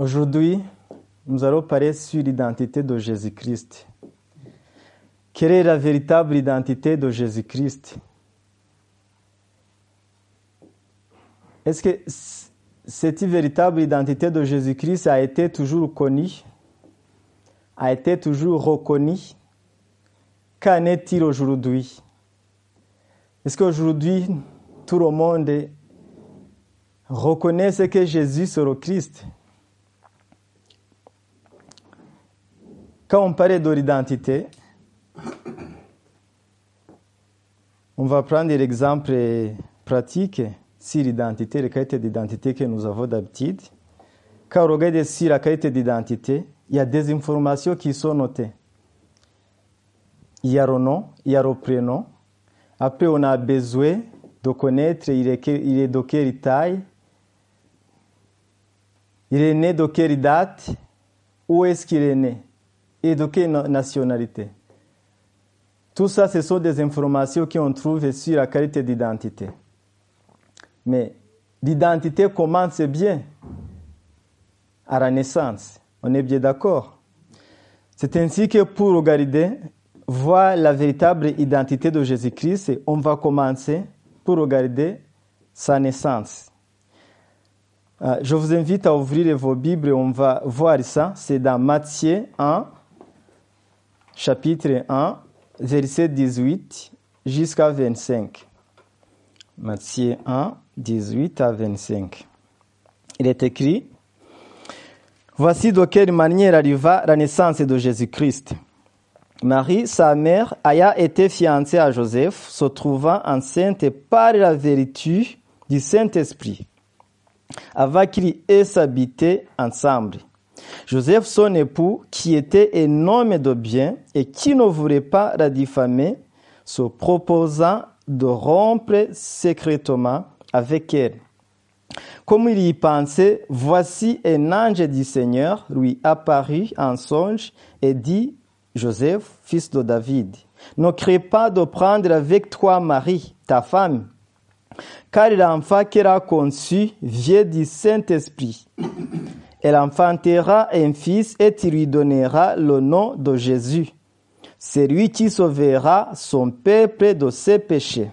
Aujourd'hui, nous allons parler sur l'identité de Jésus-Christ. Quelle est la véritable identité de Jésus-Christ? Est-ce que cette véritable identité de Jésus-Christ a été toujours connue, a été toujours reconnue? Qu'en est-il aujourd'hui? Est-ce qu'aujourd'hui, tout le monde reconnaît ce que Jésus est le Christ? Quand on parle de l'identité, on va prendre l'exemple pratique sur l'identité, la qualité d'identité que nous avons d'habitude. Quand on regarde sur la qualité d'identité, il y a des informations qui sont notées. Il y a le nom, il y a le prénom. Après, on a besoin de connaître il est, il est de quelle taille, il est né de quelle date, où est-ce qu'il est né? Et de quelle nationalité. Tout ça, ce sont des informations qu'on trouve sur la qualité d'identité. Mais l'identité commence bien à la naissance. On est bien d'accord. C'est ainsi que pour regarder, voir la véritable identité de Jésus-Christ, on va commencer pour regarder sa naissance. Euh, je vous invite à ouvrir vos Bibles, on va voir ça. C'est dans Matthieu 1, chapitre 1, verset 18 jusqu'à 25. Matthieu 1, 18 à 25. Il est écrit, Voici de quelle manière arriva la naissance de Jésus-Christ. Marie, sa mère, ayant été fiancée à Joseph, se trouvant enceinte par la vertu du Saint-Esprit, avant qu'ils aient s'habiter ensemble. Joseph, son époux, qui était un homme de bien et qui ne voulait pas la diffamer, se proposant de rompre secrètement avec elle. Comme il y pensait, voici un ange du Seigneur lui apparut en songe et dit, Joseph, fils de David, ne crée pas de prendre avec toi Marie, ta femme, car l'enfant qu'elle a conçu vient du Saint-Esprit. Elle enfantera un fils et tu lui donneras le nom de Jésus. C'est lui qui sauvera son peuple de ses péchés.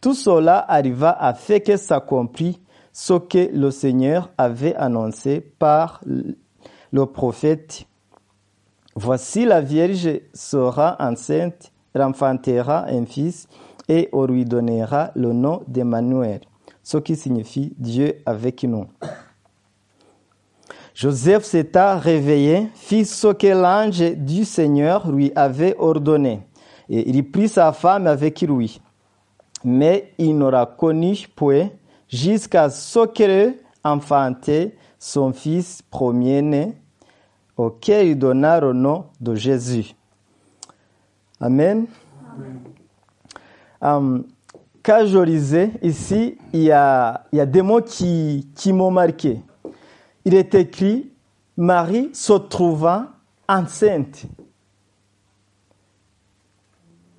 Tout cela arriva afin que s'accomplisse ce que le Seigneur avait annoncé par le prophète. Voici la Vierge sera enceinte, elle enfantera un fils et on lui donnera le nom d'Emmanuel, ce qui signifie Dieu avec nous. Joseph s'étant réveillé, fit ce que l'ange du Seigneur lui avait ordonné, et il prit sa femme avec lui. Mais il n'aura connu point jusqu'à ce qu'elle enfantait son fils premier-né, auquel il donna le nom de Jésus. Amen. Um, quand je lisais ici, il y a, des mots qui m'ont marqué. Il est écrit Marie se trouvant enceinte.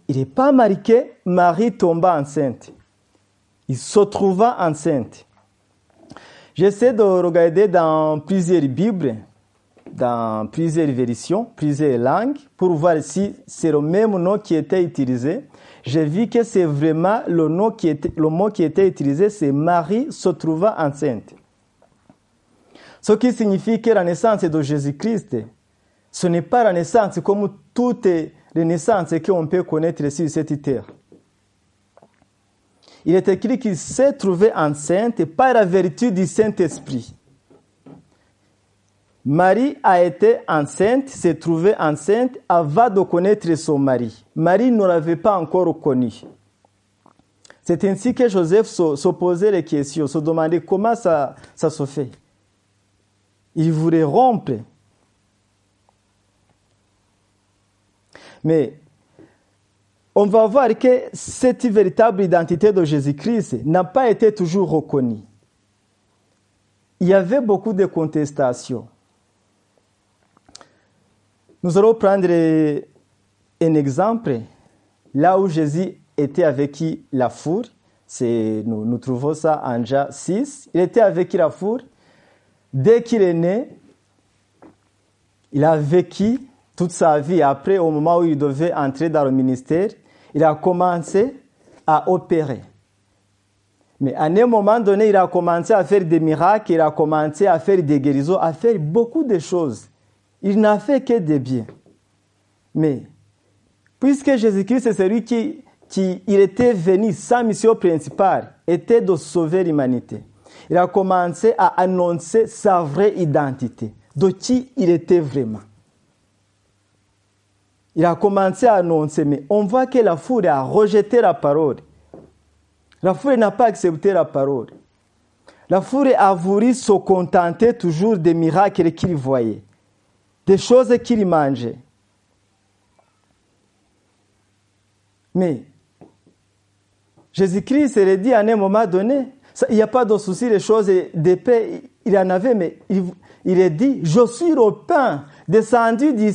Il n'est pas marqué Marie tomba enceinte. Il se trouva enceinte. J'essaie de regarder dans plusieurs Bibles, dans plusieurs versions, plusieurs langues, pour voir si c'est le même nom qui était utilisé. J'ai vu que c'est vraiment le, nom qui le mot qui était utilisé, c'est Marie se trouva enceinte. Ce qui signifie que la naissance de Jésus-Christ, ce n'est pas la naissance comme toutes les naissances qu'on peut connaître sur cette terre. Il est écrit qu'il s'est trouvé enceinte par la vertu du Saint-Esprit. Marie a été enceinte, s'est trouvée enceinte avant de connaître son mari. Marie ne l'avait pas encore connu. C'est ainsi que Joseph se, posait les questions, se demandait comment ça, ça se fait. Il voulait rompre. Mais on va voir que cette véritable identité de Jésus-Christ n'a pas été toujours reconnue. Il y avait beaucoup de contestations. Nous allons prendre un exemple là où Jésus était avec la four. Nous, nous trouvons ça en Jean 6. Il était avec la four. Dès qu'il est né, il a vécu toute sa vie. Après, au moment où il devait entrer dans le ministère, il a commencé à opérer. Mais à un moment donné, il a commencé à faire des miracles, il a commencé à faire des guérisons, à faire beaucoup de choses. Il n'a fait que des biens. Mais, puisque Jésus-Christ est celui qui, qui il était venu, sa mission principale était de sauver l'humanité. Il a commencé à annoncer sa vraie identité, de qui il était vraiment. Il a commencé à annoncer, mais on voit que la foule a rejeté la parole. La foule n'a pas accepté la parole. La foule a voulu se contenter toujours des miracles qu'il voyait, des choses qu'il mangeait. Mais Jésus-Christ l'a dit à un moment donné, il n'y a pas de souci, les choses de paix, il en avait, mais il, a dit, je suis le pain descendu du.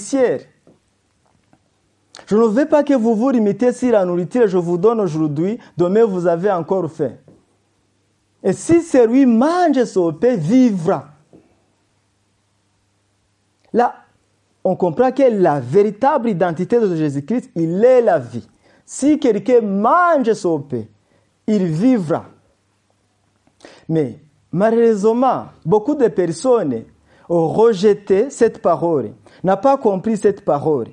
Je ne veux pas que vous vous limitez sur la nourriture je vous donne aujourd'hui, demain vous avez encore faim. Et si celui mange son pain, vivra. Là, on comprend que la véritable identité de Jésus-Christ, il est la vie. Si quelqu'un mange son pain, il vivra. Mais malheureusement, beaucoup de personnes ont rejeté cette parole, n'ont pas compris cette parole.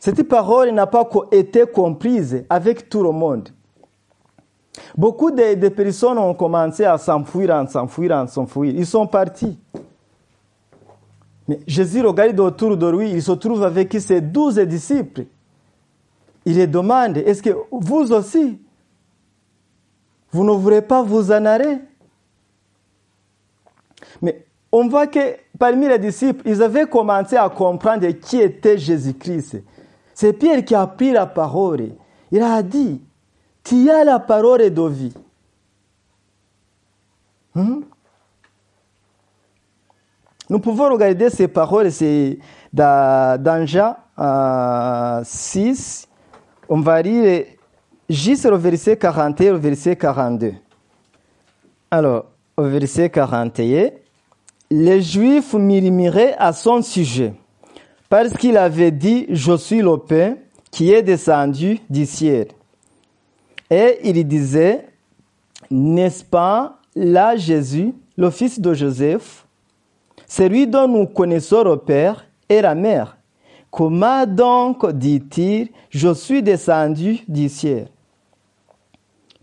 Cette parole n'a pas été comprise avec tout le monde. Beaucoup de, personnes ont commencé à s'enfuir, s'enfuir, s'enfuir. Ils sont partis. Mais Jésus regarde autour de lui, il se trouve avec ses douze disciples. Il les demande, est-ce que vous aussi, vous ne voulez pas vous en aller? Mais on voit que parmi les disciples, ils avaient commencé à comprendre qui était Jésus-Christ. C'est Pierre qui a pris la parole. Il a dit, tu as la parole de vie. Hmm? Nous pouvons regarder ces paroles, c'est dans, Jean 6, on va lire juste le verset 41 et le verset 42. Alors, au verset 41, les Juifs murmuraient à son sujet parce qu'il avait dit, je suis le pain qui est descendu du ciel. Et il disait, n'est-ce pas là Jésus, le fils de Joseph, celui dont nous connaissons le Père et la Mère. Comment donc dit-il, je suis descendu du ciel?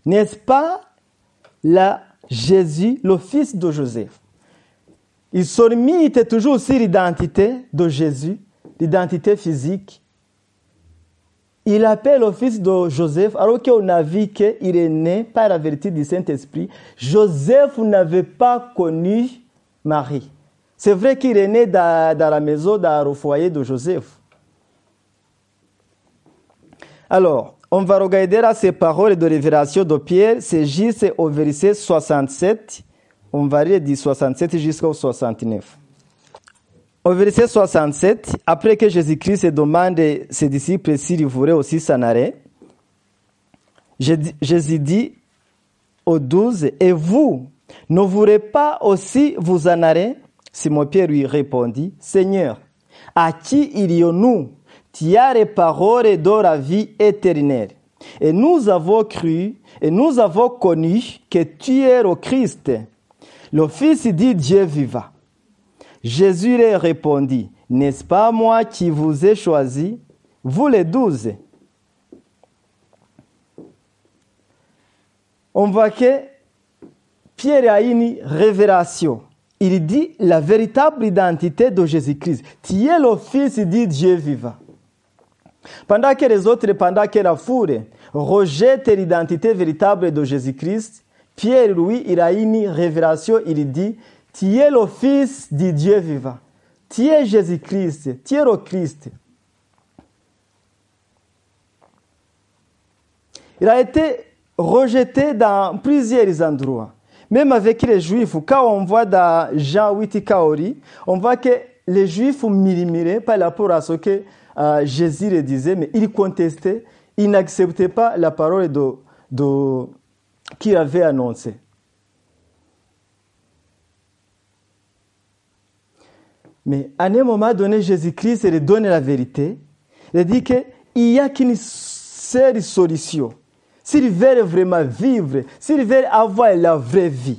N'est-ce pas là Jésus, le fils de Joseph? Il se toujours sur l'identité de Jésus l'identité physique. Il appelle le fils de Joseph, alors qu'on a vu qu'il est né par la vérité du Saint-Esprit. Joseph n'avait pas connu Marie. C'est vrai qu'il est né dans, la maison, dans foyer de Joseph. Alors, on va regarder à ces paroles de révélation de Pierre, c'est juste au verset 67. On va lire du 67 jusqu'au 69. Au verset 67, après que Jésus-Christ demande ses disciples s'ils voulaient aussi s'en aller, Jésus dit aux douze, et vous, ne voulez pas aussi vous en aller? Simon-Pierre lui répondit, Seigneur, à qui irions-nous? Tu as les paroles de la vie éternelle. Et nous avons cru et nous avons connu que tu es le Christ, le Fils dit Dieu vivant. Jésus leur répondit, N'est-ce pas moi qui vous ai choisi, vous les douze On voit que Pierre a une révélation. Il dit la véritable identité de Jésus-Christ. Tu es le Fils de Dieu vivant. Pendant que les autres, pendant que la foule rejette l'identité véritable de Jésus-Christ, Pierre, lui, il a une révélation. Il dit tu es le Fils du Dieu vivant. Tu es Jésus-Christ. Tu es le Christ. Il a été rejeté dans plusieurs endroits. Même avec les Juifs, quand on voit dans Jean 8 Kaori, on voit que les Juifs murmuraient par rapport à ce que euh, Jésus le disait, mais ils contestaient, ils n'acceptaient pas la parole de, de, qu'il avait annoncée. Mais à un moment donné, Jésus-Christ il donne la vérité. Il dit qu'il n'y a qu'une seule solution. S'ils veulent vraiment vivre, s'ils veulent avoir la vraie vie,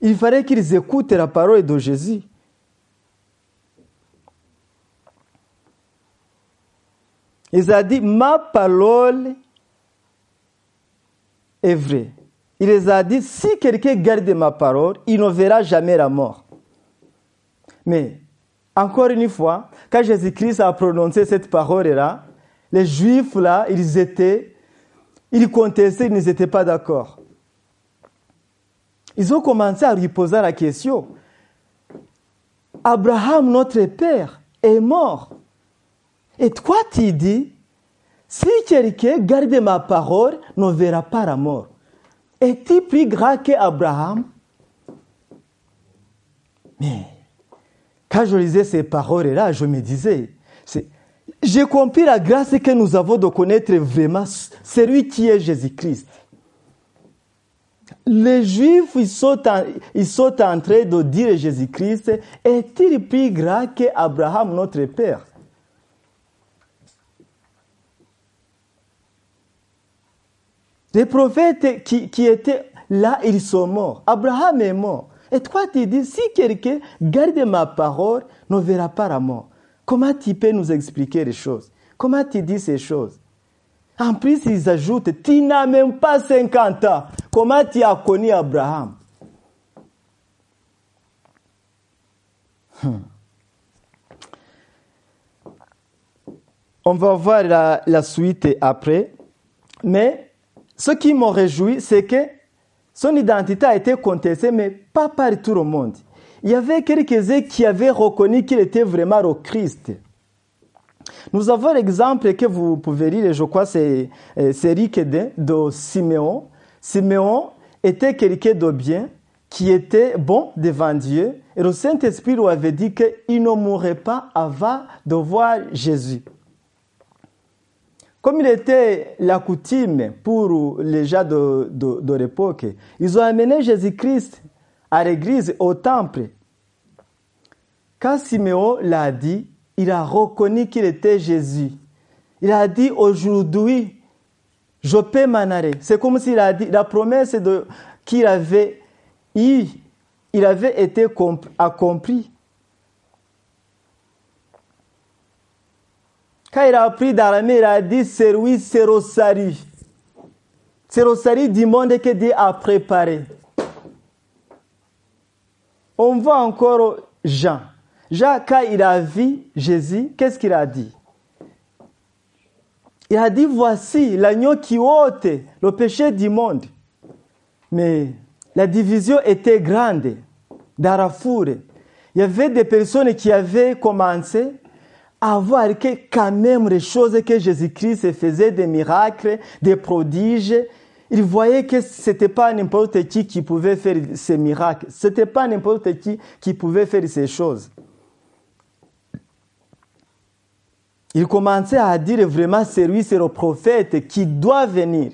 il fallait qu'ils écoutent la parole de Jésus. Il a dit, ma parole est vraie. Il les a dit, si quelqu'un garde ma parole, il ne verra jamais la mort. Mais, encore une fois, quand Jésus-Christ a prononcé cette parole-là, les Juifs, là, ils étaient, ils contestaient, ils n'étaient pas d'accord. Ils ont commencé à lui poser la question. Abraham, notre père, est mort. Et toi, tu dis, si quelqu'un garde ma parole, ne verra pas la mort. Es-tu plus grand qu'Abraham Mais quand je lisais ces paroles-là, je me disais, j'ai compris la grâce que nous avons de connaître vraiment celui qui est Jésus-Christ. Les Juifs, ils sont, en, ils sont en train de dire Jésus-Christ, est-il plus grand qu'Abraham, notre père? Les prophètes qui, étaient là, ils sont morts. Abraham est mort. Et toi, tu dis, si quelqu'un garde ma parole, ne verra pas la mort. Comment tu peux nous expliquer les choses? Comment tu dis ces choses? En plus, ils ajoutent, tu n'as même pas 50 ans. Comment tu as connu Abraham hmm. On va voir la suite après. Mais ce qui m'a réjoui, c'est que son identité a été contestée, mais pas par tout le monde. Il y avait quelques-uns qui avaient reconnu qu'il était vraiment le Christ. Nous avons l'exemple que vous pouvez lire, je crois, c'est Rick de Siméon. Siméon était quelqu'un de bien, qui était bon devant Dieu, et le Saint-Esprit lui avait dit qu'il ne mourrait pas avant de voir Jésus. Comme il était la coutume pour les gens de, l'époque, ils ont amené Jésus-Christ à l'église, au temple. Quand Siméon l'a dit, il a reconnu qu'il était Jésus. Il a dit aujourd'hui, je peux m'en aller. C'est comme s'il a dit, la promesse qu'il avait eu, il avait été accompli. Quand il a appris d'Aramée, il a dit c'est oui, c'est Rosari. C'est Rosari du monde que Dieu a préparé. On voit encore Jean. Jean, quand il a vu Jésus, qu'est-ce qu'il a dit? Il a dit voici l'agneau qui ôte le péché du monde. Mais la division était grande foule. Il y avait des personnes qui avaient commencé à voir que quand même les choses que Jésus-Christ faisait, des miracles, des prodiges, il voyait que ce n'était pas n'importe qui qui pouvait faire ces miracles. Ce n'était pas n'importe qui qui pouvait faire ces choses. Il commençait à dire vraiment, c'est lui, c'est le prophète qui doit venir.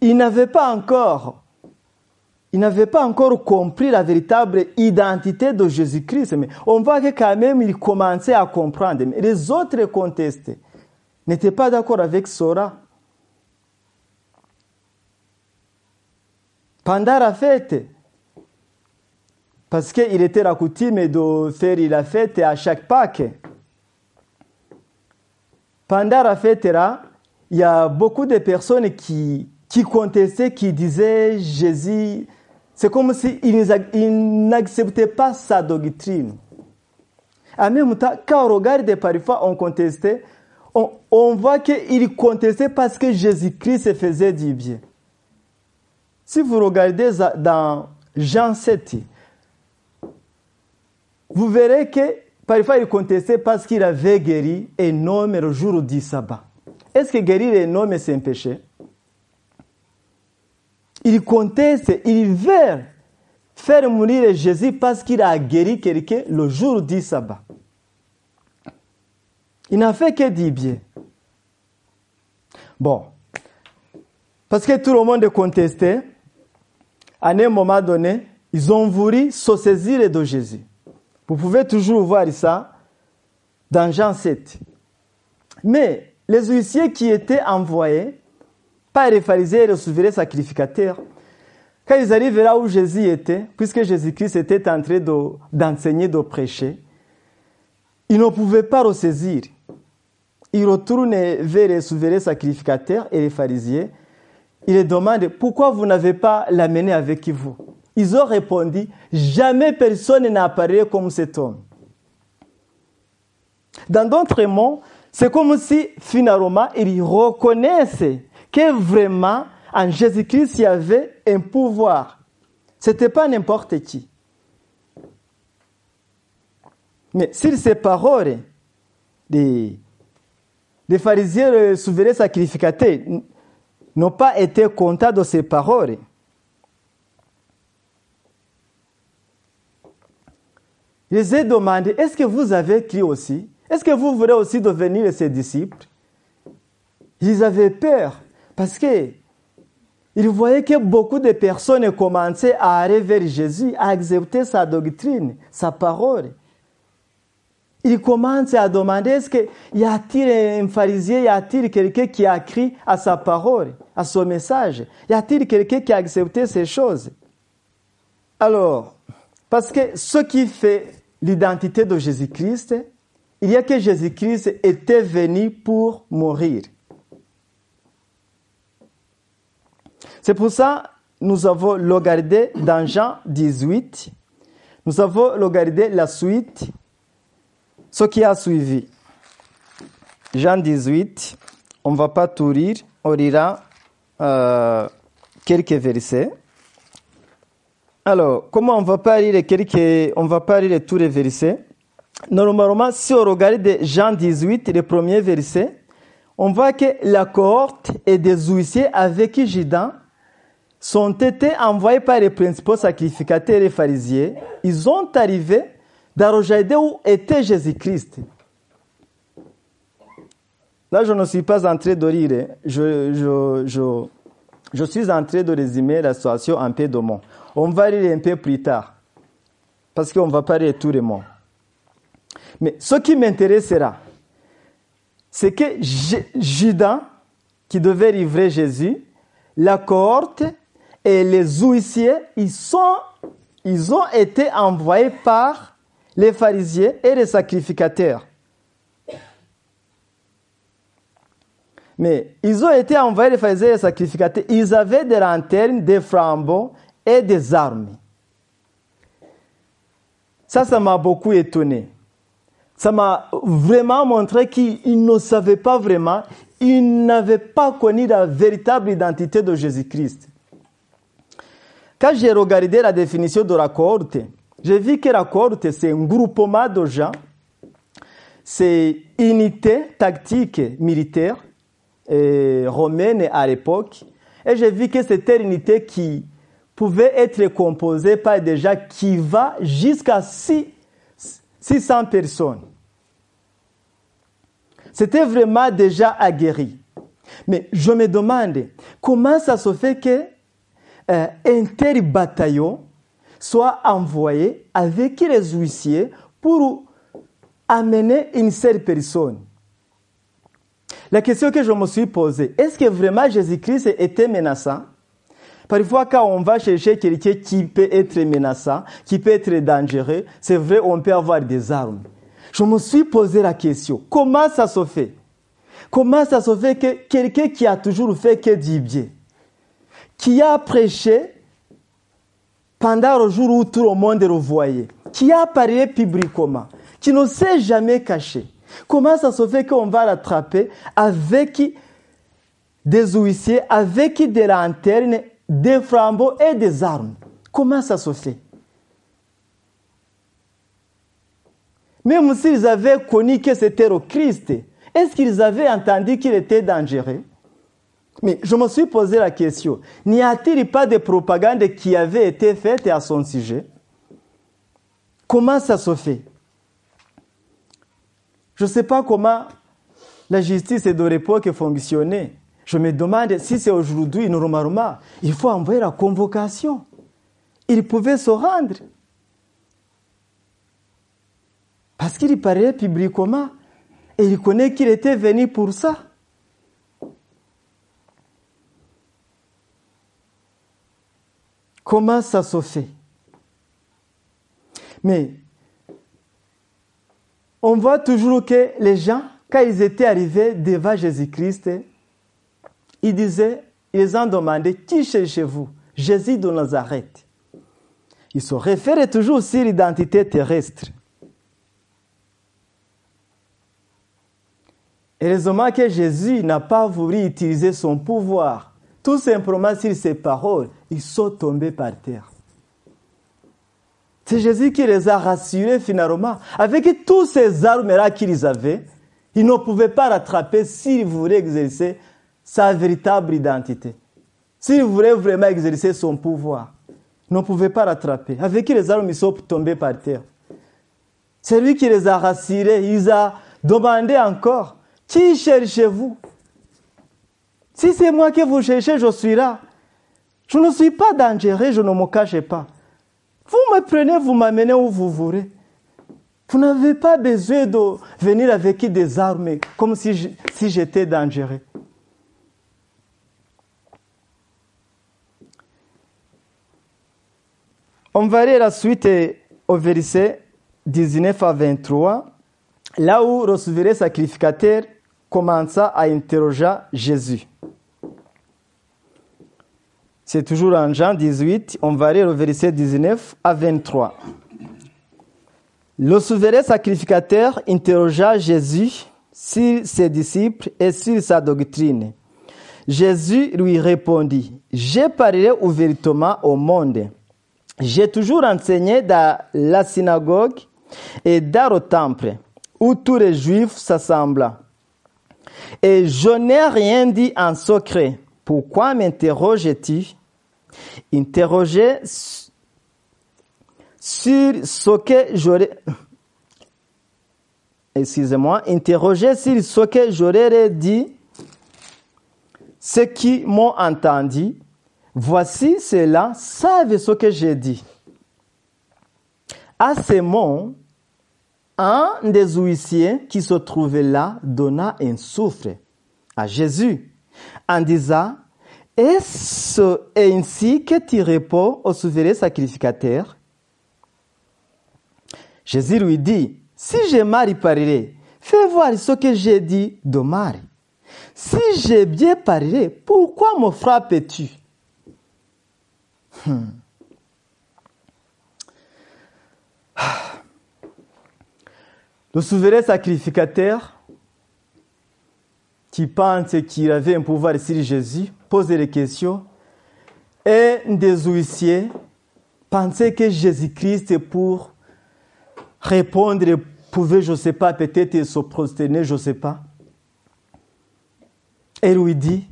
Il n'avait pas encore il n'avait pas encore compris la véritable identité de Jésus-Christ. Mais on voit que quand même, il commençait à comprendre. Mais les autres contestaient, n'étaient pas d'accord avec Sora. Pendant la fête, parce qu'il était la coutume de faire la fête à chaque Pâques. Pendant la fête là, il y a beaucoup de personnes qui, qui contestaient, qui disaient Jésus c'est comme s'ils n'acceptaient pas sa doctrine. En même temps, quand on regarde parfois, on contestait, on, voit qu'ils contestaient parce que Jésus-Christ faisait du bien. Si vous regardez dans Jean 7, vous verrez que parfois il contestait parce qu'il avait guéri un homme le jour du sabbat. Est-ce que guérir un homme c'est un péché? Il conteste, il veut faire mourir Jésus parce qu'il a guéri quelqu'un le jour du sabbat. Il n'a fait que du bien. Bon. Parce que tout le monde contestait, à un moment donné, ils ont voulu se saisir de Jésus. Vous pouvez toujours voir ça dans Jean 7. Mais les huissiers qui étaient envoyés par les pharisiens et les souverains sacrificateurs, quand ils arrivent là où Jésus était, puisque Jésus-Christ était en train d'enseigner, de, prêcher, ils ne pouvaient pas ressaisir. Ils retournent vers les souverains sacrificateurs et les pharisiens. Ils les demandent pourquoi vous n'avez pas l'amené avec vous? Ils ont répondu jamais personne n'a apparu comme cet homme. Dans d'autres mots, c'est comme si finalement ils reconnaissent que vraiment en Jésus-Christ il y avait un pouvoir. Ce n'était pas n'importe qui. Mais sur ces paroles des, des pharisiens souverains sacrificateurs n'ont pas été contents de ces paroles. Je les ai demandé, est-ce que vous avez écrit aussi? Est-ce que vous voulez aussi devenir ses disciples? Ils avaient peur parce que ils voyaient que beaucoup de personnes commençaient à aller vers Jésus, à accepter sa doctrine, sa parole. Ils commencent à demander est-ce qu'il y a-t-il un pharisien, y a-t-il quelqu'un qui a écrit à sa parole, à son message? Y a-t-il quelqu'un qui a accepté ces choses? Alors, parce que ce qui fait l'identité de Jésus-Christ, il y a que Jésus-Christ était venu pour mourir. C'est pour ça nous avons regardé dans Jean 18, nous avons regardé la suite, ce qui a suivi. Jean 18, on ne va pas tout lire, on lira euh, quelques versets. Alors, comment on va pas lire quelques, on va pas lire tous les versets? Normalement, si on regarde Jean 18, le premier verset, on voit que la cohorte et des huissiers avec Jidan sont été envoyés par les principaux sacrificateurs et pharisiens. Ils sont arrivés dans le où était Jésus-Christ. Là, je ne suis pas en train de lire. Je, je, suis en train de résumer la situation un peu de mots. On va lire un peu plus tard. Parce qu'on va pas lire tous les mots. Mais ce qui m'intéressera, c'est que Judas, qui devait livrer Jésus, la cohorte et les huissiers, ils, sont, ils ont été envoyés par les pharisiens et les sacrificateurs. Mais ils ont été envoyés les pharisiens et les sacrificateurs. Ils avaient des lanternes, des flambeaux et des armes. Ça, ça m'a beaucoup étonné. Ça m'a vraiment montré qu'ils ne savaient pas vraiment, ils n'avaient pas connu la véritable identité de Jésus-Christ. Quand j'ai regardé la définition de la cohorte, j'ai vu que la cohorte, c'est un groupement de gens, c'est unité tactique militaire romaine à l'époque, et j'ai vu que c'était une unité qui pouvait être composée par des gens qui va jusqu'à 600 personnes. C'était vraiment déjà aguerri. Mais je me demande comment ça se fait que euh, un tel bataillon soit envoyé avec les huissiers pour amener une seule personne? La question que je me suis posée, est-ce que vraiment Jésus-Christ était menaçant? Parfois, quand on va chercher quelqu'un qui peut être menaçant, qui peut être dangereux, c'est vrai, on peut avoir des armes. Je me suis posé la question, comment ça se fait? Comment ça se fait que quelqu'un qui a toujours fait que du bien, qui a prêché pendant le jour où tout le monde le voyait, qui a parlé publiquement, qui ne s'est jamais caché. Comment ça se fait qu'on va l'attraper avec des huissiers, avec des lanternes, des flambeaux et des armes. Comment ça se fait? Même s'ils avaient connu que c'était le Christ, est-ce qu'ils avaient entendu qu'il était dangereux? Mais je me suis posé la question, n'y a-t-il pas de propagande qui avait été faite à son sujet? Comment ça se fait? Je ne sais pas comment la justice de l'époque fonctionnait. Je me demande si c'est aujourd'hui, normalement, il faut envoyer la convocation. Il pouvait se rendre. Parce qu'il parlait publiquement et il connaît qu'il était venu pour ça. Comment ça se fait? Mais on voit toujours que les gens, quand ils étaient arrivés devant Jésus-Christ, ils disaient, ils ont demandé, qui cherchez-vous? Jésus de Nazareth. Ils se réfèrent toujours sur l'identité terrestre. Heureusement que Jésus n'a pas voulu utiliser son pouvoir. Tout simplement sur ses paroles, ils sont tombés par terre. C'est Jésus qui les a rassurés finalement. Avec tous ces armes-là qu'ils avaient, ils ne pouvaient pas rattraper s'ils voulaient exercer sa véritable identité. S'ils voulaient vraiment exercer son pouvoir, ne pouvaient pas rattraper. Avec les armes, sont tombés par terre? C'est lui qui les a rassurés. Il a demandé encore, qui cherchez-vous? Si c'est moi que vous cherchez, je suis là. Je ne suis pas dangereux, je ne me cache pas. Vous me prenez, vous m'amenez où vous voulez. Vous n'avez pas besoin de venir avec des armes comme si j'étais dangereux. On va aller la suite au verset 19 à 23, là où le souverain sacrificateur commença à interroger Jésus. C'est toujours en Jean 18, on va lire au verset 19 à 23. Le souverain sacrificateur interrogea Jésus sur ses disciples et sur sa doctrine. Jésus lui répondit, J'ai parlé ouvertement au monde. J'ai toujours enseigné dans la synagogue et dans le temple, où tous les juifs s'assemblent. Et je n'ai rien dit en secret. Pourquoi m'interroges-tu Interroger sur ce que j'aurais. Excusez-moi, interroger sur ce que j'aurais dit, ceux qui m'ont entendu, voici cela, savent ce que j'ai dit. À ces mots, un des huissiers qui se trouvait là donna un souffle à Jésus en disant est-ce ainsi que tu réponds au souverain sacrificateur? Jésus lui dit, si j'ai mal parlé, fais voir ce que j'ai dit de mal. Si j'ai bien parlé, pourquoi me frappes-tu? Hmm. Le souverain sacrificateur qui pense qu'il avait un pouvoir sur Jésus poser des questions et des huissiers pensaient que Jésus-Christ, pour répondre, pouvait, je ne sais pas, peut-être se prosterner, je ne sais pas. Et lui dit,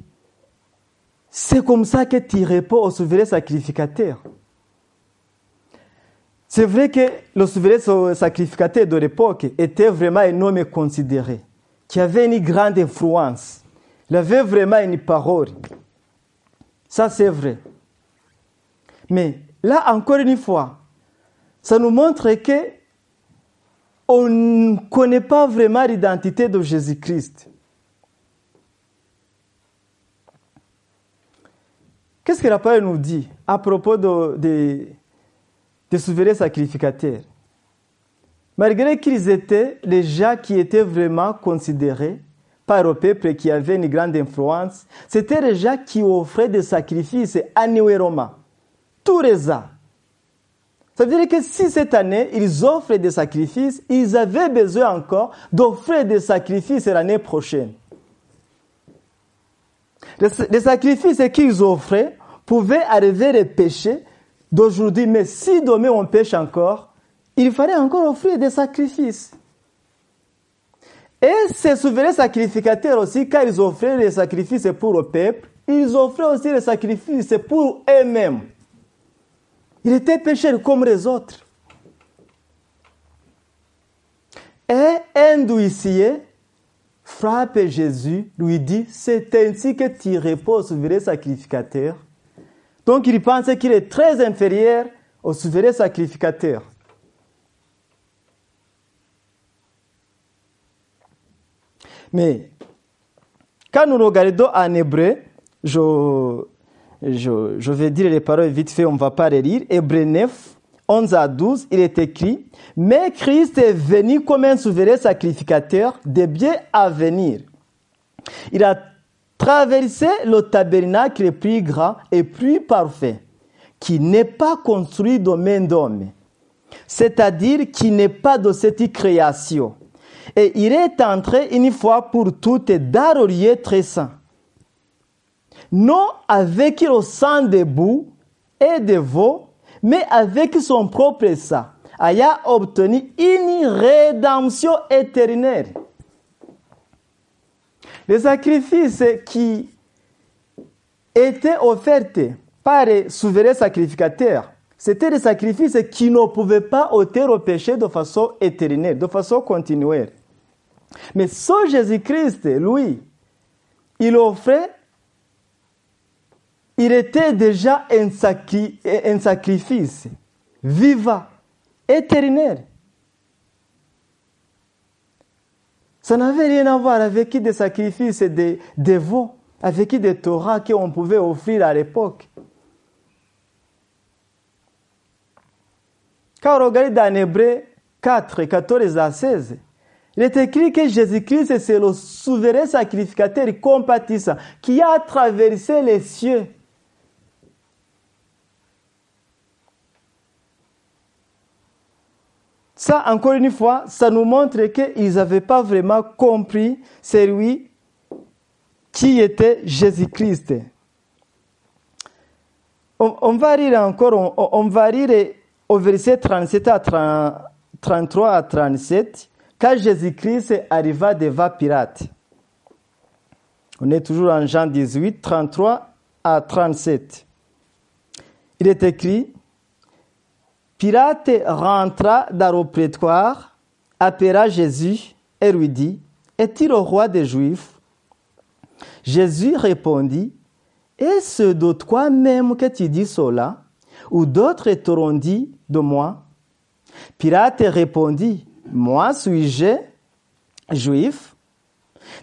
c'est comme ça que tu réponds au souverain sacrificateur. C'est vrai que le souverain sacrificateur de l'époque était vraiment un homme considéré, qui avait une grande influence. Il avait vraiment une parole. Ça, c'est vrai. Mais là, encore une fois, ça nous montre que on ne connaît pas vraiment l'identité de Jésus-Christ. Qu'est-ce que la parole nous dit à propos de, de, des souverains sacrificateurs Malgré qu'ils étaient les gens qui étaient vraiment considérés par le peuple qui avait une grande influence, c'était les gens qui offraient des sacrifices annuellement, tous les ans. Ça veut dire que si cette année, ils offrent des sacrifices, ils avaient besoin encore d'offrir des sacrifices l'année prochaine. Les, sacrifices qu'ils offraient pouvaient arriver les péchés d'aujourd'hui, mais si demain on pêche encore, il fallait encore offrir des sacrifices. Et ces souverains sacrificateurs aussi, quand ils offraient les sacrifices pour le peuple, ils offraient aussi les sacrifices pour eux-mêmes. Ils étaient pécheurs comme les autres. Et un huissier frappe Jésus, lui dit, c'est ainsi que tu au souverain sacrificateur. Donc il pense qu'il est très inférieur au souverain sacrificateur. Mais quand nous regardons en hébreu, je, vais dire les paroles vite fait, on ne va pas les lire. Hébreu 9, 11 à 12, il est écrit, Mais Christ est venu comme un souverain sacrificateur des biens à venir. Il a traversé le tabernacle plus grand et plus parfait, qui n'est pas construit de main d'homme, c'est-à-dire qui n'est pas de cette création. Et il est entré une fois pour toutes dans très saint. Non avec le sang des bouts et des veaux, mais avec son propre sang, ayant obtenu une rédemption éternelle. Les sacrifices qui étaient offerts par les souverains sacrificateurs, c'était des sacrifices qui ne pouvaient pas ôter au péché de façon éternelle, de façon continuelle. Mais ce Jésus-Christ, lui, il offrait, il était déjà un, un sacrifice vivant, éternel. Ça n'avait rien à voir avec des sacrifices des, des veaux, avec des Torahs qu'on pouvait offrir à l'époque. Quand on regarde dans Hébreu 4, 14 à 16, il est écrit que Jésus-Christ, c'est le souverain sacrificateur compatissant qui a traversé les cieux. Ça, encore une fois, ça nous montre qu'ils n'avaient pas vraiment compris celui qui était Jésus-Christ. On, va lire encore, on, va lire au verset 37 à 30, 33 à 37, quand Jésus-Christ arriva devant Pilate. On est toujours en Jean 18, 33 à 37. Il est écrit, Pilate rentra dans le prétoire, appela Jésus et lui dit, Es-tu le roi des Juifs? Jésus répondit, Est-ce de toi-même que tu dis cela? Ou d'autres t'auront dit de moi? Pilate répondit, Moi suis-je juif?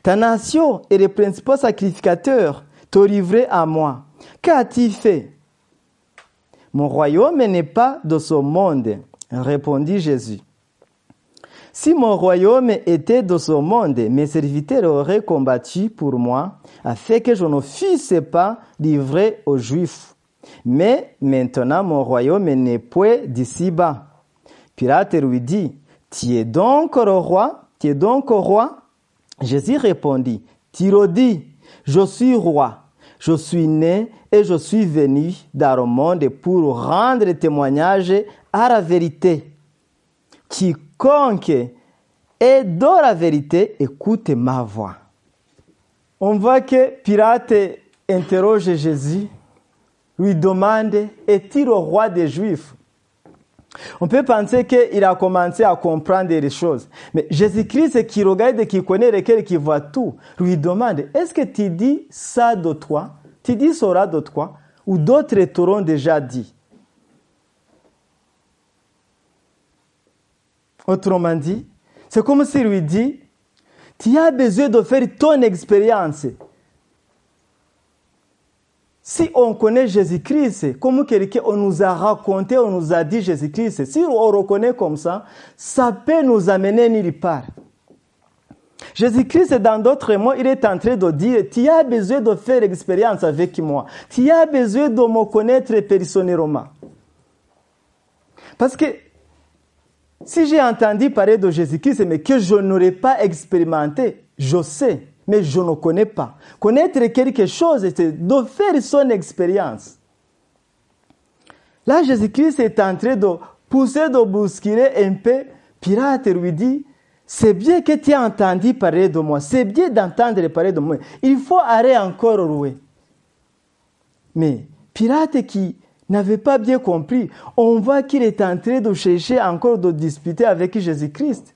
Ta nation et les principaux sacrificateurs t'ont livré à moi. Qu'as-tu fait? Mon royaume n'est pas de ce monde, répondit Jésus. Si mon royaume était de ce monde, mes serviteurs auraient combattu pour moi, afin que je ne fusse pas livré aux Juifs. Mais maintenant mon royaume n'est point d'ici-bas. Pilate lui dit, Tu es donc roi Tu es donc roi? Jésus répondit, Tu le dis, je suis roi. Je suis né et je suis venu dans le monde pour rendre témoignage à la vérité. Quiconque est dans la vérité écoute ma voix. On voit que Pilate interroge Jésus, lui demande, est-il le roi des Juifs? On peut penser qu'il a commencé à comprendre les choses. Mais Jésus-Christ qui regarde, qui connaît lequel, qui voit tout, lui demande, est-ce que tu dis ça de toi? Tu dis cela de toi? Ou d'autres t'auront déjà dit? Autrement dit, c'est comme s'il lui dit, tu as besoin de faire ton expérience. Si on connaît Jésus-Christ, comme quelqu'un on nous a raconté, on nous a dit Jésus-Christ, si on reconnaît comme ça, ça peut nous amener nulle part. Jésus-Christ, dans d'autres mots, il est en train de dire, tu as besoin de faire l'expérience avec moi. Tu as besoin de me connaître personnellement. Parce que si j'ai entendu parler de Jésus-Christ, mais que je n'aurais pas expérimenté, je sais mais je ne connais pas. Connaître quelque chose, c'est de faire son expérience. Là, Jésus-Christ est en train de pousser, de bousculer un peu. Pilate lui dit, c'est bien que tu as entendu parler de moi. C'est bien d'entendre parler de moi. Il faut aller encore louer. Mais Pilate qui n'avait pas bien compris, on voit qu'il est en train de chercher encore de disputer avec Jésus-Christ.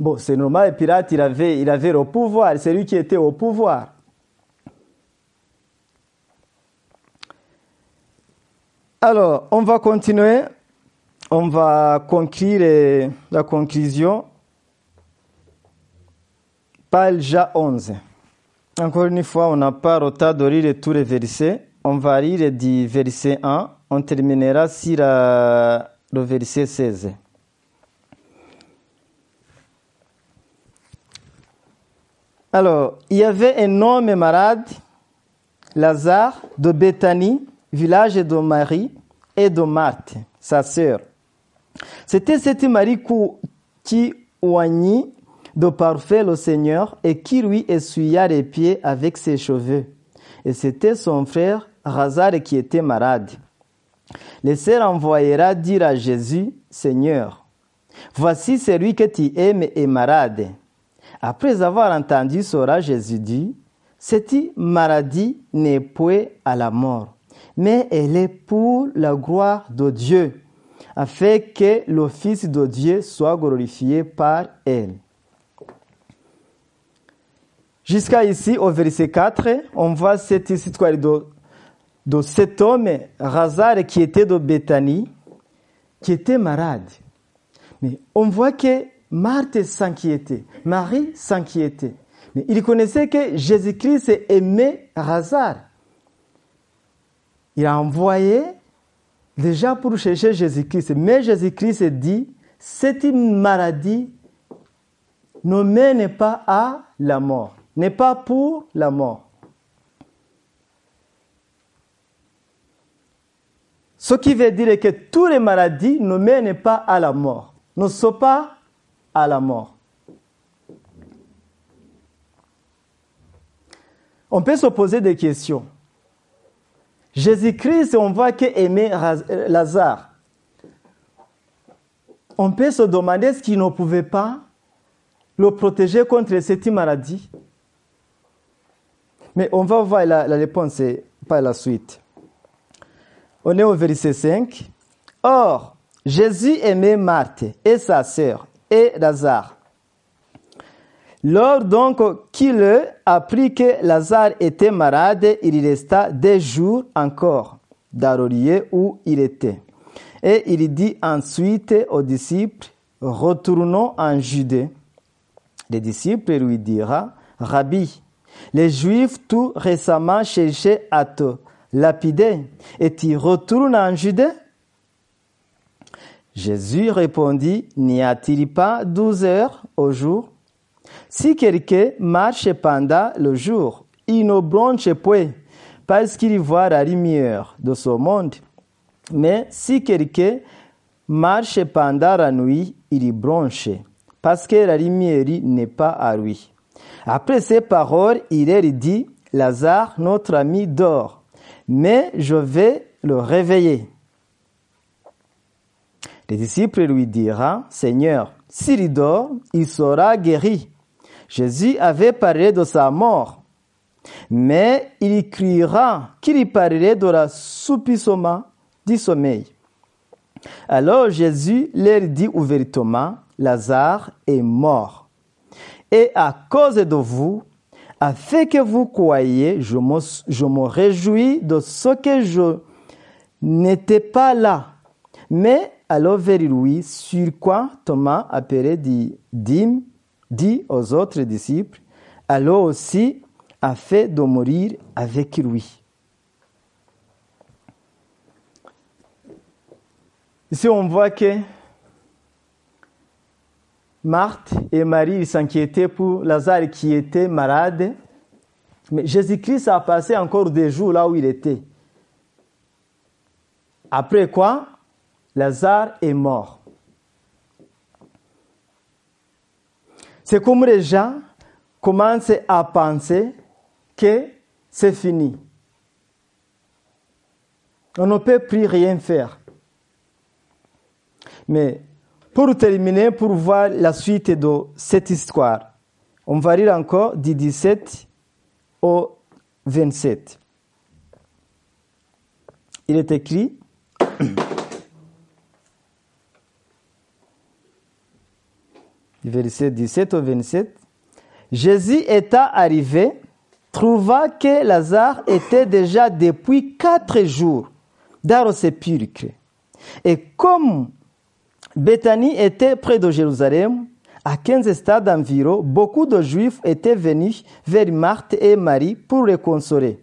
Bon, c'est normal, Pilate, il avait, il avait le pouvoir, c'est lui qui était au pouvoir. Alors, on va continuer, on va conclure la conclusion. Page 11. Encore une fois, on n'a pas le temps de lire tous les versets. On va lire du verset 1. On terminera sur la- le verset 16. Alors, il y avait un homme malade, Lazare, de Béthanie, village de Marie et de Marthe, sa sœur. C'était cette Marie qui oignit de parfait le Seigneur et qui lui essuya les pieds avec ses cheveux. Et c'était son frère Lazare qui était malade. Les sœurs envoyèrent dire à Jésus, Seigneur, voici celui que tu aimes est malade. Après avoir entendu cela, Jésus dit, cette maladie n'est point à la mort, mais elle est pour la gloire de Dieu, afin que le Fils de Dieu soit glorifié par elle. Jusqu'à ici, au verset 4, on voit cette histoire de, cet homme, Lazare, qui était de Béthanie, qui était malade. Mais on voit que Marthe s'inquiétait, Marie s'inquiétait. Mais il connaissait que Jésus-Christ aimait Lazare. Il a envoyé déjà pour chercher Jésus-Christ. Mais Jésus-Christ dit, cette maladie ne mène pas à la mort, n'est pas pour la mort. Ce qui veut dire que toutes les maladies ne mènent pas à la mort, ne sont pas à la mort. On peut se poser des questions. Jésus-Christ, on voit qu'il aimait euh, Lazare. On peut se demander ce qu'il ne pouvait pas le protéger contre cette maladie. Mais on va voir la, la réponse par la suite. On est au verset 5. Or, Jésus aimait Marthe et sa sœur et. Lors donc qu'il apprit que Lazare était malade, il resta des jours encore dans où il était. Et il dit ensuite aux disciples, retournons en Judée. Les disciples lui dira, Rabbi, les Juifs tout récemment cherchaient à te lapider, et tu retournes en Judée? Jésus répondit, N'y a-t-il pas douze heures au jour? Si quelqu'un marche pendant le jour, il ne bronche point, parce qu'il voit la lumière de ce monde. Mais si quelqu'un marche pendant la nuit, il bronche, parce que la lumière n'est pas à lui. Après ces paroles, il leur dit, Lazare, notre ami, dort, mais je vais le réveiller. Les disciples lui diront, Seigneur, s'il dort, il sera guéri. Jésus avait parlé de sa mort, mais il criera qu'il parlerait de l'assoupissement du sommeil. Alors Jésus leur dit ouvertement, Lazare est mort. Et à cause de vous, afin que vous croyiez, je me, je me réjouis de ce que je n'étais pas là. Mais alors vers lui, sur quoi Thomas, appelé dit, dit, dit aux autres disciples, alors aussi a fait de mourir avec lui. Ici, on voit que Marthe et Marie s'inquiétaient pour Lazare qui était malade. Mais Jésus-Christ a passé encore des jours là où il était. Après quoi, Lazare est mort. C'est comme les gens commencent à penser que c'est fini. On ne peut plus rien faire. Mais pour terminer, pour voir la suite de cette histoire, on va lire encore du 17 au 27. Il est écrit verset 17 au 27. Jésus étant arrivé, trouva que Lazare était déjà depuis quatre jours dans le sépulcre. Et comme Béthanie était près de Jérusalem, À 15 stades environ, beaucoup de Juifs étaient venus vers Marthe et Marie pour les consoler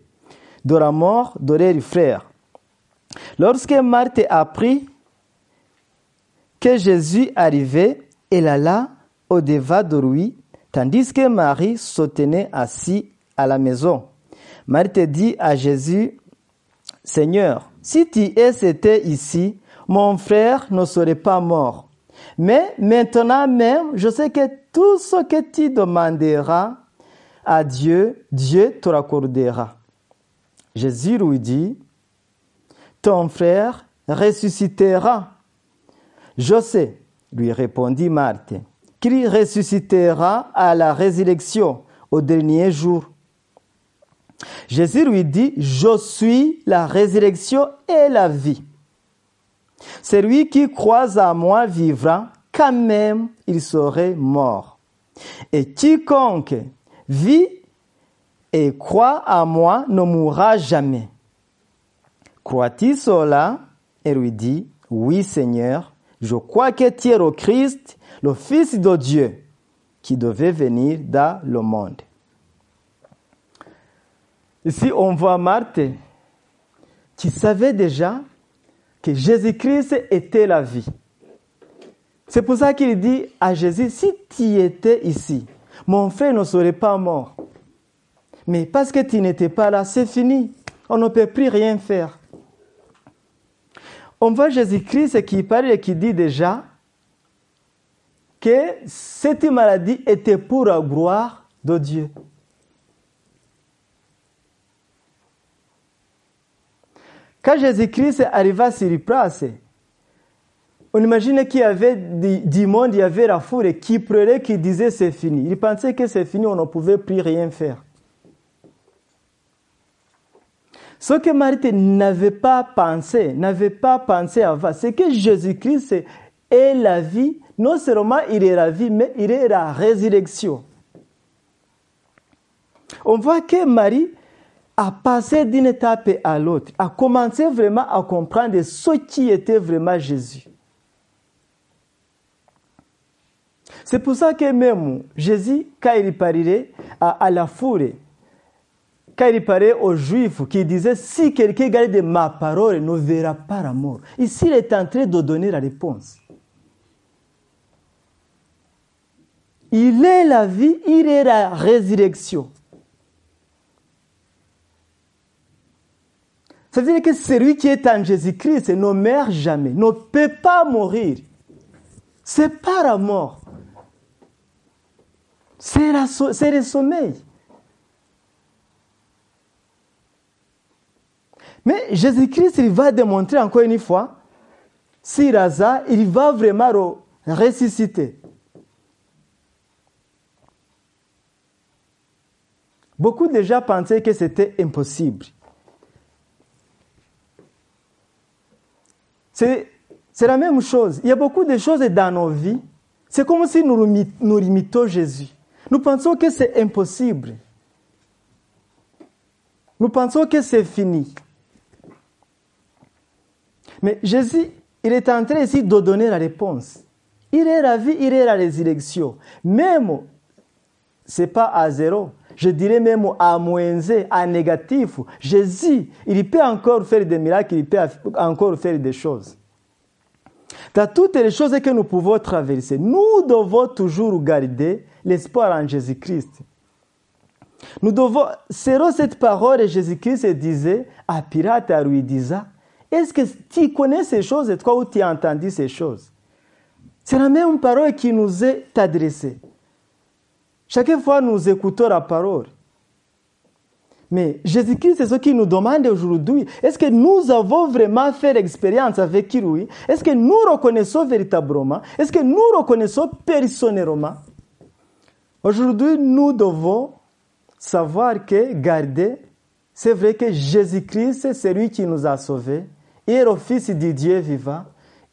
de la mort de leur frère. Lorsque Marthe apprit que Jésus arrivait, elle alla au-devant de lui, tandis que Marie se tenait assis à la maison. Marthe dit à Jésus, Seigneur, si tu étais ici, mon frère ne serait pas mort. Mais maintenant même, je sais que tout ce que tu demanderas à Dieu, Dieu te l'accordera. Jésus lui dit, ton frère ressuscitera. Je sais, lui répondit Marthe, qu'il ressuscitera à la résurrection au dernier jour. Jésus lui dit, je suis la résurrection et la vie. Celui qui croit à moi vivra quand même il serait mort. Et quiconque vit et croit à moi ne mourra jamais. Crois-tu cela? Et lui dit, oui Seigneur, je crois que tu es le Christ, le Fils de Dieu, qui devait venir dans le monde. Ici, on voit Marthe qui savait déjà que Jésus-Christ était la vie. C'est pour ça qu'il dit à Jésus, si tu étais ici, mon frère ne serait pas mort. Mais parce que tu n'étais pas là, c'est fini. On ne peut plus rien faire. On voit Jésus-Christ qui parle et qui dit déjà cette maladie était pour la gloire de Dieu. Quand Jésus-Christ arriva sur place, on imagine qu'il y avait du monde, il y avait la foule qui pleurait, qui disait c'est fini. Il pensait que c'est fini, on ne pouvait plus rien faire. Ce que Marie n'avait pas pensé, n'avait pas pensé avant, c'est que Jésus-Christ est la vie. Non seulement il est la vie, mais il est la résurrection. On voit que Marie a passé d'une étape à l'autre, a commencé vraiment à comprendre ce qui était vraiment Jésus. C'est pour ça que même Jésus, quand il parlait à, la foule, quand il parlait aux Juifs, qui disait si quelqu'un garde ma parole, ne verra pas la mort. Ici, il est en train de donner la réponse. Il est la vie, il est la résurrection. Ça veut dire que celui qui est en Jésus-Christ ne meurt jamais, ne peut pas mourir. C'est pas la mort. C'est le sommeil. Mais Jésus-Christ, il va démontrer encore une fois, si Lazare, il va vraiment ressusciter. Beaucoup déjà pensaient que c'était impossible. C'est la même chose. Il y a beaucoup de choses dans nos vies. C'est comme si nous, nous limitons Jésus. Nous pensons que c'est impossible. Nous pensons que c'est fini. Mais Jésus, il est en train ici de donner la réponse. Il est la vie, il est la résurrection. Même, ce n'est pas à zéro. Je dirais même à moins à négatif. Jésus, il peut encore faire des miracles, il peut encore faire des choses. Dans toutes les choses que nous pouvons traverser, nous devons toujours garder l'espoir en Jésus-Christ. Nous devons, selon cette parole, Jésus-Christ disait à Pirate, à lui est-ce que tu connais ces choses et toi ou tu as entendu ces choses? C'est la même parole qui nous est adressée. Chaque fois, nous écoutons la parole. Mais Jésus-Christ, c'est ce qu'il nous demande aujourd'hui. Est-ce que nous avons vraiment fait l'expérience avec lui? Est-ce que nous reconnaissons véritablement? Est-ce que nous reconnaissons personnellement? Aujourd'hui, nous devons savoir que garder, c'est vrai que Jésus-Christ, c'est lui qui nous a sauvés. Il est le Fils du Dieu vivant.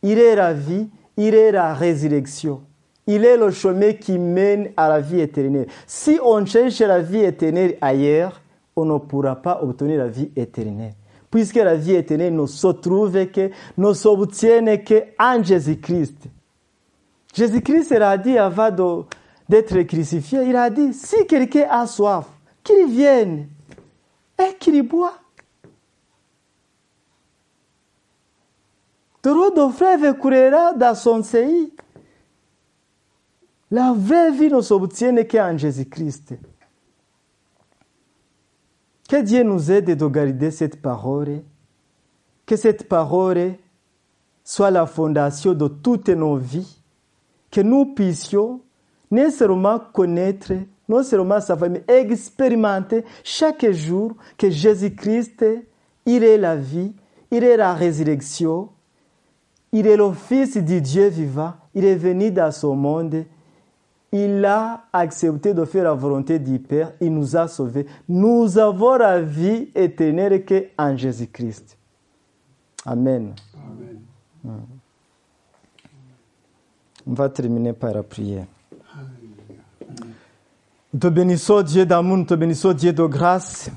Il est la vie, il est la résurrection. Il est le chemin qui mène à la vie éternelle. Si on cherche la vie éternelle ailleurs, on ne pourra pas obtenir la vie éternelle. Puisque la vie éternelle ne se trouve que, ne s'obtient qu'en Jésus-Christ. Jésus-Christ a dit avant d'être crucifié, il a dit, si quelqu'un a soif, qu'il vienne et qu'il boit. De l'eau de fleuve coulera dans son pays. La vraie vie ne s'obtient qu'en Jésus-Christ. Que Dieu nous aide de garder cette parole. Que cette parole soit la fondation de toutes nos vies. Que nous puissions non seulement connaître, non seulement savoir, mais expérimenter chaque jour que Jésus-Christ, il est la vie, il est la résurrection, il est le Fils du Dieu vivant, il est venu dans ce monde, il a accepté de faire la volonté du Père, il nous a sauvés. Nous avons la vie éternelle qu'en Jésus-Christ. Amen. Amen. On va terminer par la prière. Nous te bénissons, Dieu d'amour, nous te bénissons, Dieu de grâce.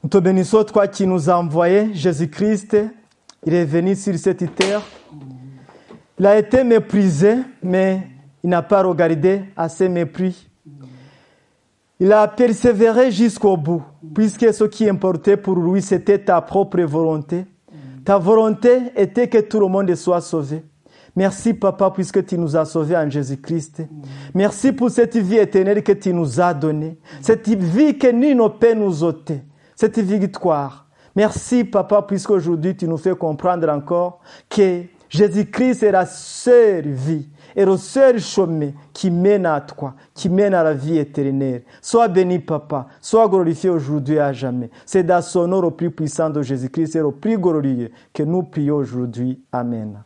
Nous te bénissons, toi qui nous as envoyé, Jésus-Christ. Il est venu sur cette terre. Il a été méprisé, mais il n'a pas regardé à ses mépris. Il a persévéré jusqu'au bout, puisque ce qui importait pour lui, c'était ta propre volonté. Ta volonté était que tout le monde soit sauvé. Merci, Papa, puisque tu nous as sauvés en Jésus-Christ. Merci pour cette vie éternelle que tu nous as donnée. Cette vie que nul ne peut nous ôter. Cette victoire. Merci, Papa, puisqu'aujourd'hui tu nous fais comprendre encore que Jésus-Christ est la seule vie et le seul chemin qui mène à toi, qui mène à la vie éternelle. Sois béni, Papa. Sois glorifié aujourd'hui à jamais. C'est dans son nom le plus puissant de Jésus-Christ et le plus glorieux que nous prions aujourd'hui. Amen.